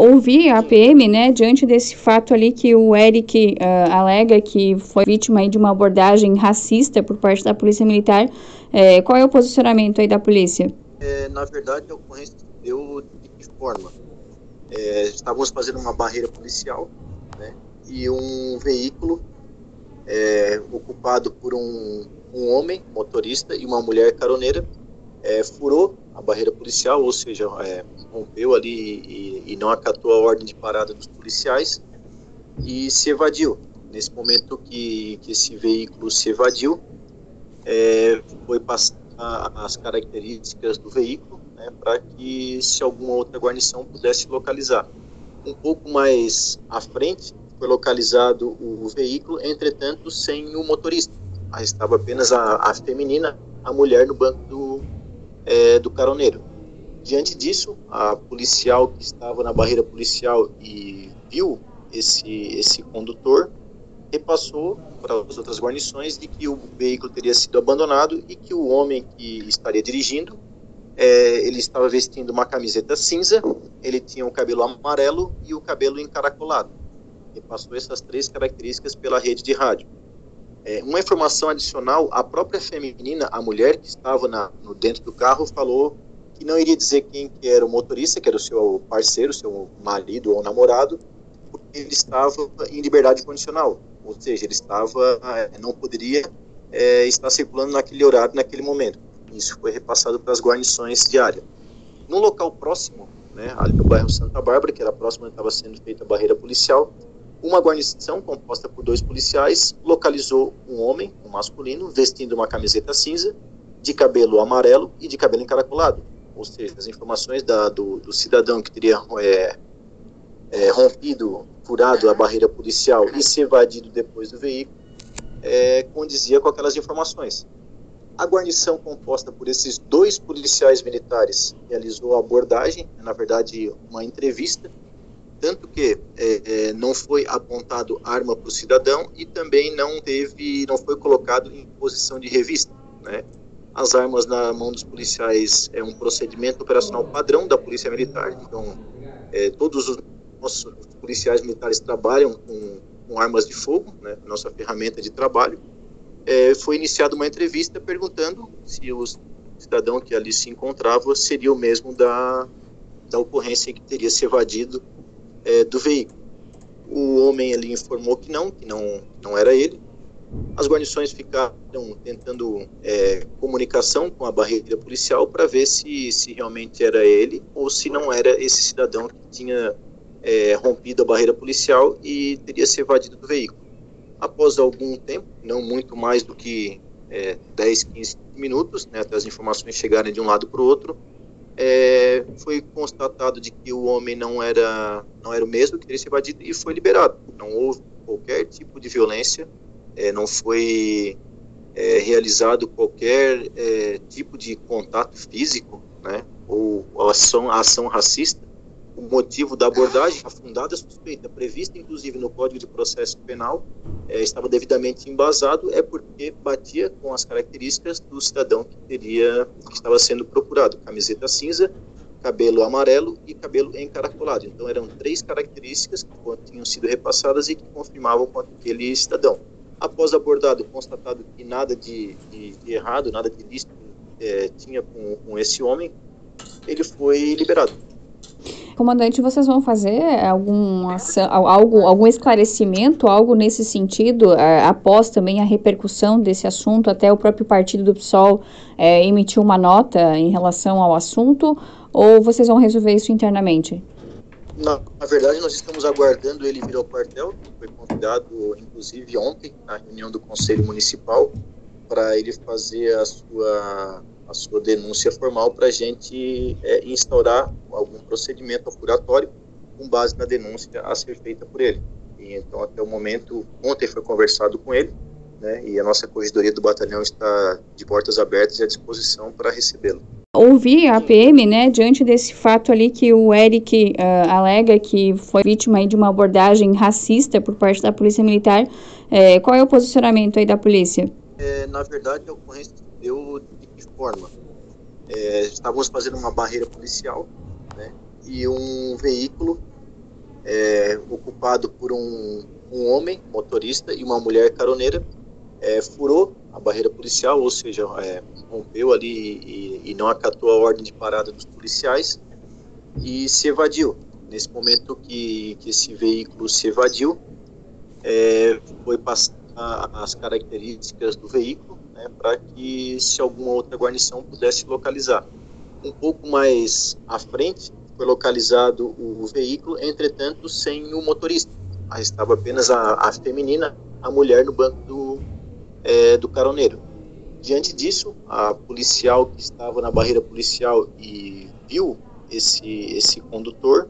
ouvir a PM, né, diante desse fato ali que o Eric uh, alega que foi vítima de uma abordagem racista por parte da Polícia Militar. É, qual é o posicionamento aí da polícia? É, na verdade, a ocorrência deu de forma? É, estávamos fazendo uma barreira policial né, e um veículo é, ocupado por um, um homem motorista e uma mulher caroneira é, furou a barreira policial, ou seja, é, rompeu ali e, e, não acatou a ordem de parada dos policiais e se evadiu. Nesse momento que, que esse veículo se evadiu, é, foi passar as características do veículo né, para que se alguma outra guarnição pudesse localizar. Um pouco mais à frente foi localizado o veículo, entretanto sem o motorista. Aí estava apenas a, a feminina, a mulher no banco do, é, do caroneiro. Diante disso, a policial que estava na barreira policial e viu esse, esse condutor repassou para as outras guarnições de que o veículo teria sido abandonado e que o homem que estaria dirigindo é, ele estava vestindo uma camiseta cinza, ele tinha o cabelo amarelo e o cabelo encaracolado. E passou essas três características pela rede de rádio. É, uma informação adicional, a própria feminina, a mulher que estava na, no dentro do carro, falou que não iria dizer quem que era o motorista, que era o seu parceiro, seu marido ou namorado, porque ele estava em liberdade condicional, ou seja, ele estava, é, não poderia é, estar circulando naquele horário, naquele momento. Isso foi repassado para as guarnições diárias. No local próximo, né, ali no bairro Santa Bárbara, que era próximo onde estava sendo feita a barreira policial, uma guarnição composta por dois policiais localizou um homem, um masculino, vestindo uma camiseta cinza, de cabelo amarelo e de cabelo encaracolado. Ou seja, as informações da, do, do, cidadão que teria é, é, rompido, furado a barreira policial e se evadido depois do veículo, é, condizia com aquelas informações. A guarnição composta por esses dois policiais militares realizou a abordagem, na verdade, uma entrevista, tanto que é, é, não foi apontado arma para o cidadão e também não teve, não foi colocado em posição de revista, né? As armas na mão dos policiais é um procedimento operacional padrão da Polícia Militar, então é, todos os nossos policiais militares trabalham com, com armas de fogo, né? Nossa ferramenta de trabalho. É, foi iniciada uma entrevista perguntando se o cidadão que ali se encontrava seria o mesmo da, da ocorrência que teria se evadido é, do veículo. O homem ali informou que não, que não, não era ele. As guarnições ficaram tentando é, comunicação com a barreira policial para ver se, se realmente era ele ou se não era esse cidadão que tinha é, rompido a barreira policial e teria se evadido do veículo. Após algum tempo, não muito mais do que é, 10, 15 minutos, né, até as informações chegarem de um lado para o outro, é, foi constatado de que o homem não era não era o mesmo que teria se evadido e foi liberado. Não houve qualquer tipo de violência, é, não foi é, realizado qualquer é, tipo de contato físico, né, ou ação, ação racista o motivo da abordagem, a suspeita, prevista inclusive no Código de Processo Penal, é, estava devidamente embasado, é porque batia com as características do cidadão que teria, que estava sendo procurado, camiseta cinza, cabelo amarelo e cabelo encaracolado. Então eram três características que tinham sido repassadas e que confirmavam com aquele cidadão. Após abordado, constatado que nada de, de, de errado, nada de ilícito é, tinha com, com esse homem, ele foi liberado. Comandante, vocês vão fazer algum, algo, algum esclarecimento, algo nesse sentido, é, após também a repercussão desse assunto, até o próprio partido do PSOL é, emitiu uma nota em relação ao assunto, ou vocês vão resolver isso internamente? Não, na verdade, nós estamos aguardando ele vir ao quartel, foi convidado, inclusive, ontem, na reunião do Conselho Municipal, para ele fazer a sua a sua denúncia formal para a gente é, instaurar algum procedimento apuratório com base na denúncia a ser feita por ele. E, então, até o momento, ontem foi conversado com ele, né, e a nossa corredoria do batalhão está de portas abertas e à disposição para recebê-lo. Ouvi a PM, né, diante desse fato ali que o Eric uh, alega que foi vítima de uma abordagem racista por parte da Polícia Militar, é, qual é o posicionamento aí da polícia? É, na verdade, a ocorrência deu forma. É, estávamos fazendo uma barreira policial né, e um veículo é, ocupado por um, um, homem motorista e uma mulher caroneira, é, furou a barreira policial, ou seja, é, rompeu ali e, e, não acatou a ordem de parada dos policiais e se evadiu. Nesse momento que, que esse veículo se evadiu, é, foi passar as características do veículo né, para que se alguma outra guarnição pudesse localizar. Um pouco mais à frente foi localizado o veículo, entretanto sem o motorista. Aí estava apenas a, a feminina, a mulher no banco do, é, do caroneiro. Diante disso, a policial que estava na barreira policial e viu esse, esse condutor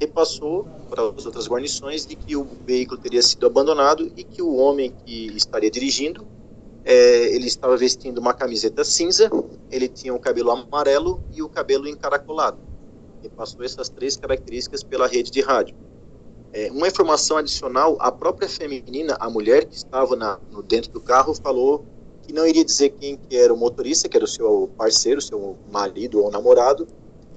repassou para as outras guarnições de que o veículo teria sido abandonado e que o homem que estaria dirigindo é, ele estava vestindo uma camiseta cinza, ele tinha o cabelo amarelo e o cabelo encaracolado. E passou essas três características pela rede de rádio. É, uma informação adicional, a própria feminina, a mulher que estava na, no dentro do carro, falou que não iria dizer quem que era o motorista, que era o seu parceiro, seu marido ou namorado,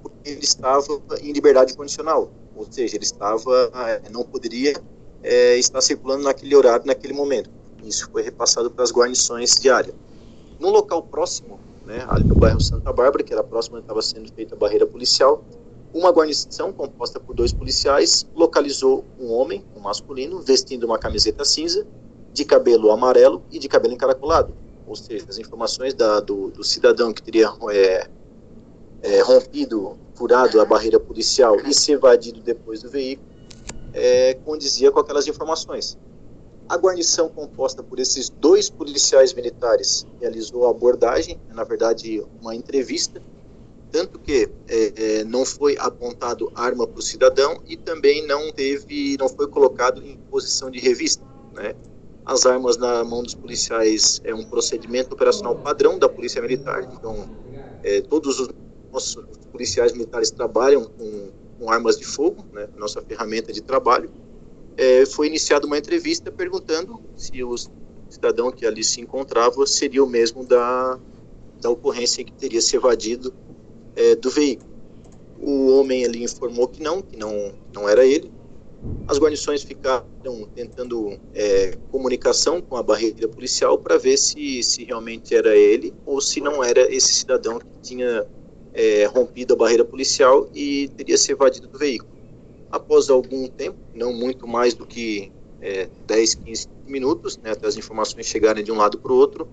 porque ele estava em liberdade condicional ou seja, ele estava, eh, não poderia é, estar circulando naquele horário, naquele momento. Isso foi repassado para as guarnições diárias. No local próximo, né, ali no bairro Santa Bárbara, que era próximo onde estava sendo feita a barreira policial, uma guarnição composta por dois policiais localizou um homem, um masculino, vestindo uma camiseta cinza, de cabelo amarelo e de cabelo encaracolado. Ou seja, as informações da, do, do, cidadão que teria é, é, rompido furado a barreira policial e se evadido depois do veículo, é, condizia com aquelas informações. A guarnição composta por esses dois policiais militares realizou a abordagem, na verdade uma entrevista, tanto que é, é, não foi apontado arma para o cidadão e também não teve, não foi colocado em posição de revista, né? As armas na mão dos policiais é um procedimento operacional padrão da polícia militar, então é, todos os nossos policiais militares trabalham com, com armas de fogo, né, nossa ferramenta de trabalho, é, foi iniciada uma entrevista perguntando se o cidadão que ali se encontrava seria o mesmo da, da ocorrência que teria se evadido é, do veículo. O homem ali informou que não, que não, não era ele. As guarnições ficaram tentando é, comunicação com a barreira policial para ver se, se realmente era ele ou se não era esse cidadão que tinha é, rompido a barreira policial e teria se evadido do veículo. Após algum tempo, não muito mais do que é, 10, 15 minutos, né, até as informações chegarem de um lado para o outro,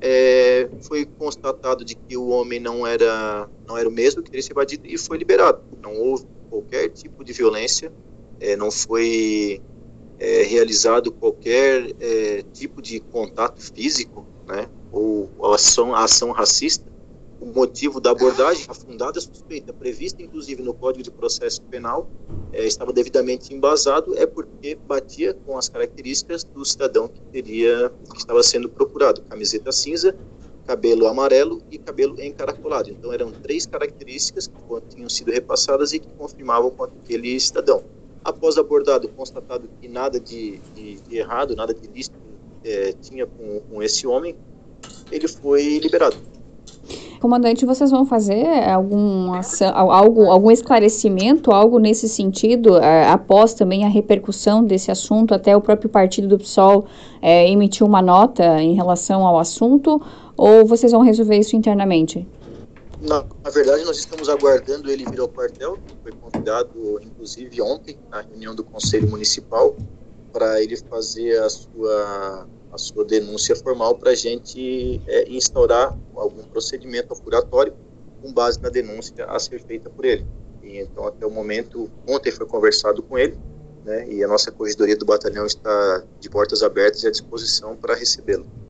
é, foi constatado de que o homem não era, não era o mesmo que teria se evadido e foi liberado. Não houve qualquer tipo de violência, é, não foi é, realizado qualquer é, tipo de contato físico, né, ou ação, ação racista, o motivo da abordagem, a fundada suspeita, prevista inclusive no Código de Processo Penal, é, estava devidamente embasado, é porque batia com as características do cidadão que teria, que estava sendo procurado, camiseta cinza, cabelo amarelo e cabelo encaracolado. Então eram três características que tinham sido repassadas e que confirmavam com aquele cidadão. Após abordado, constatado que nada de, de, de errado, nada de ilícito é, tinha com, com esse homem, ele foi liberado. Comandante, vocês vão fazer algum, algo, algum esclarecimento, algo nesse sentido, é, após também a repercussão desse assunto, até o próprio partido do PSOL é, emitiu uma nota em relação ao assunto, ou vocês vão resolver isso internamente? Na, na verdade, nós estamos aguardando ele vir ao quartel, foi convidado, inclusive, ontem, na reunião do Conselho Municipal, para ele fazer a sua a sua denúncia formal para a gente é, instaurar algum procedimento apuratório com base na denúncia a ser feita por ele. E, então, até o momento, ontem foi conversado com ele, né, e a nossa corredoria do batalhão está de portas abertas e à disposição para recebê-lo.